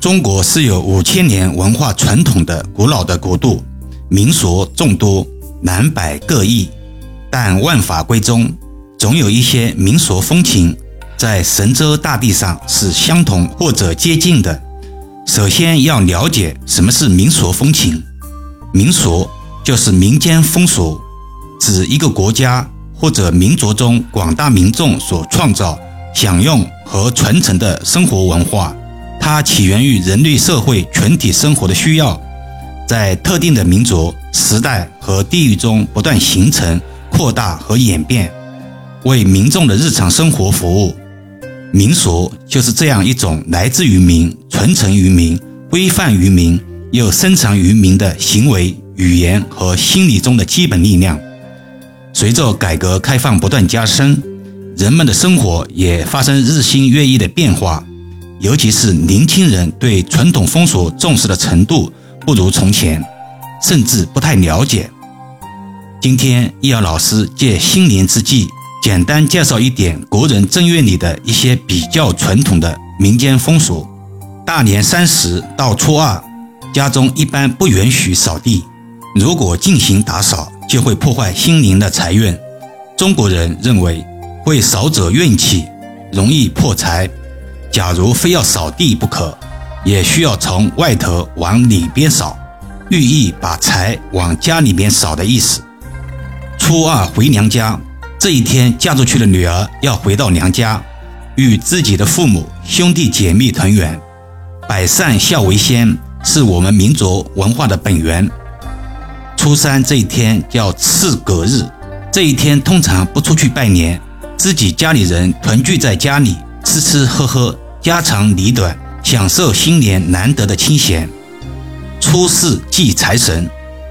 中国是有五千年文化传统的古老的国度，民俗众多，南北各异，但万法归宗，总有一些民俗风情在神州大地上是相同或者接近的。首先要了解什么是民俗风情。民俗就是民间风俗，指一个国家或者民族中广大民众所创造、享用和传承的生活文化。它起源于人类社会群体生活的需要，在特定的民族、时代和地域中不断形成、扩大和演变，为民众的日常生活服务。民俗就是这样一种来自于民、传承于民、规范于民又深藏于民的行为、语言和心理中的基本力量。随着改革开放不断加深，人们的生活也发生日新月异的变化。尤其是年轻人对传统风俗重视的程度不如从前，甚至不太了解。今天，易遥老师借新年之际，简单介绍一点国人正月里的一些比较传统的民间风俗。大年三十到初二，家中一般不允许扫地，如果进行打扫，就会破坏新年的财运。中国人认为，会扫者运气，容易破财。假如非要扫地不可，也需要从外头往里边扫，寓意把财往家里边扫的意思。初二回娘家，这一天嫁出去的女儿要回到娘家，与自己的父母兄弟姐妹团圆。百善孝为先，是我们民族文化的本源。初三这一天叫次隔日，这一天通常不出去拜年，自己家里人团聚在家里。吃吃喝喝，家长里短，享受新年难得的清闲。初四祭财神，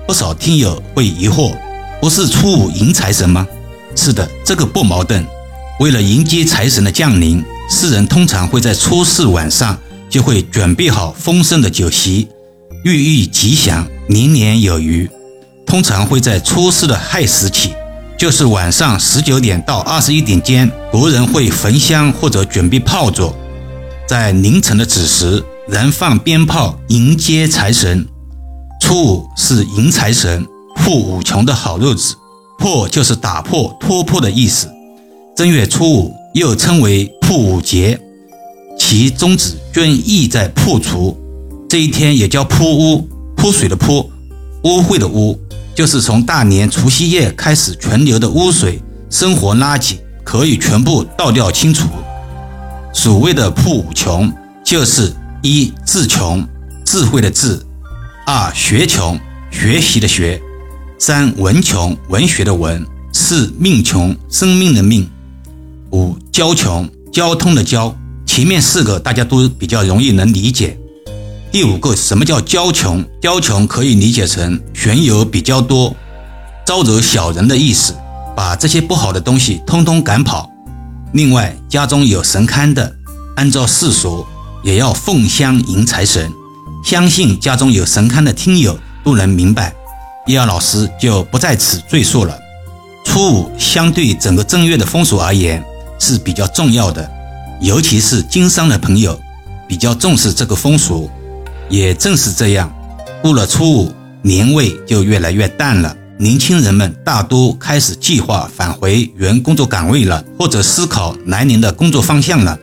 不少听友会疑惑，不是初五迎财神吗？是的，这个不矛盾。为了迎接财神的降临，世人通常会在初四晚上就会准备好丰盛的酒席，寓意吉祥，年年有余。通常会在初四的亥时起。就是晚上十九点到二十一点间，国人会焚香或者准备炮竹，在凌晨的子时燃放鞭炮迎接财神。初五是迎财神、破五穷的好日子，破就是打破、突破的意思。正月初五又称为破五节，其宗旨均意在破除。这一天也叫破污，泼水的泼，污秽的污。就是从大年除夕夜开始，存留的污水、生活垃圾可以全部倒掉清除。所谓的破五穷，就是一智穷，智慧的智；二学穷，学习的学；三文穷，文学的文；四命穷，生命的命；五交穷，交通的交。前面四个大家都比较容易能理解。第五个，什么叫骄穷？骄穷可以理解成权有比较多，招惹小人的意思，把这些不好的东西通通赶跑。另外，家中有神龛的，按照世俗也要奉香迎财神。相信家中有神龛的听友都能明白，易遥老师就不在此赘述了。初五相对整个正月的风俗而言是比较重要的，尤其是经商的朋友比较重视这个风俗。也正是这样，过了初五，年味就越来越淡了。年轻人们大多开始计划返回原工作岗位了，或者思考来年的工作方向了。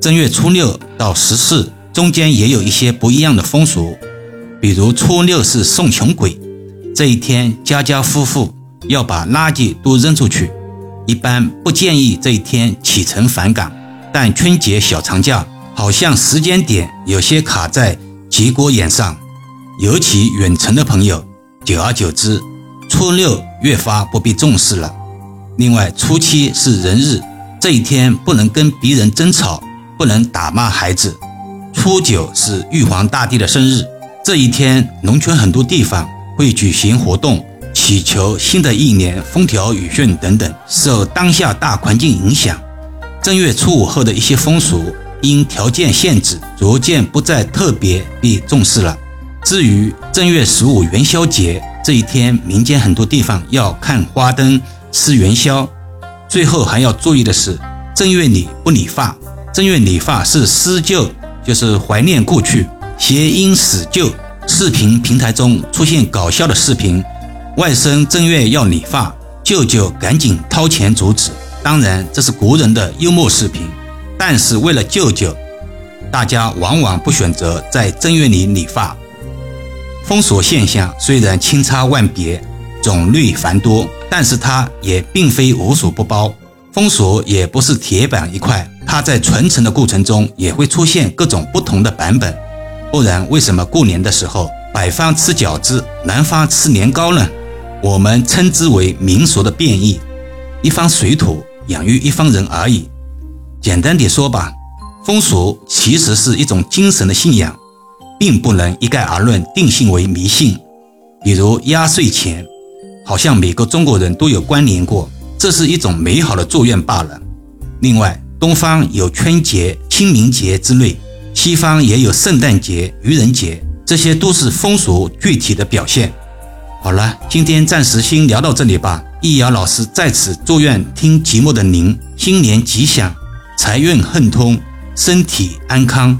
正月初六到十四中间也有一些不一样的风俗，比如初六是送穷鬼，这一天家家户户要把垃圾都扔出去，一般不建议这一天启程返岗，但春节小长假好像时间点有些卡在。节骨眼上，尤其远程的朋友，久而久之，初六越发不被重视了。另外，初七是人日，这一天不能跟别人争吵，不能打骂孩子。初九是玉皇大帝的生日，这一天农村很多地方会举行活动，祈求新的一年风调雨顺等等。受当下大环境影响，正月初五后的一些风俗。因条件限制，逐渐不再特别被重视了。至于正月十五元宵节这一天，民间很多地方要看花灯、吃元宵。最后还要注意的是，正月里不理发。正月理发是施救就是怀念过去，谐音死旧。视频平台中出现搞笑的视频，外甥正月要理发，舅舅赶紧掏钱阻止。当然，这是国人的幽默视频，但是为了舅舅，大家往往不选择在正月里理发。封锁现象虽然千差万别，种类繁多，但是它也并非无所不包。封锁也不是铁板一块，它在传承的过程中也会出现各种不同的版本。不然，为什么过年的时候北方吃饺子，南方吃年糕呢？我们称之为民俗的变异，一方水土养育一方人而已。简单点说吧，风俗其实是一种精神的信仰。并不能一概而论定性为迷信，比如压岁钱，好像每个中国人都有关联过，这是一种美好的祝愿罢了。另外，东方有春节、清明节之类，西方也有圣诞节、愚人节，这些都是风俗具体的表现。好了，今天暂时先聊到这里吧。易遥老师在此祝愿听节目的您新年吉祥，财运亨通，身体安康。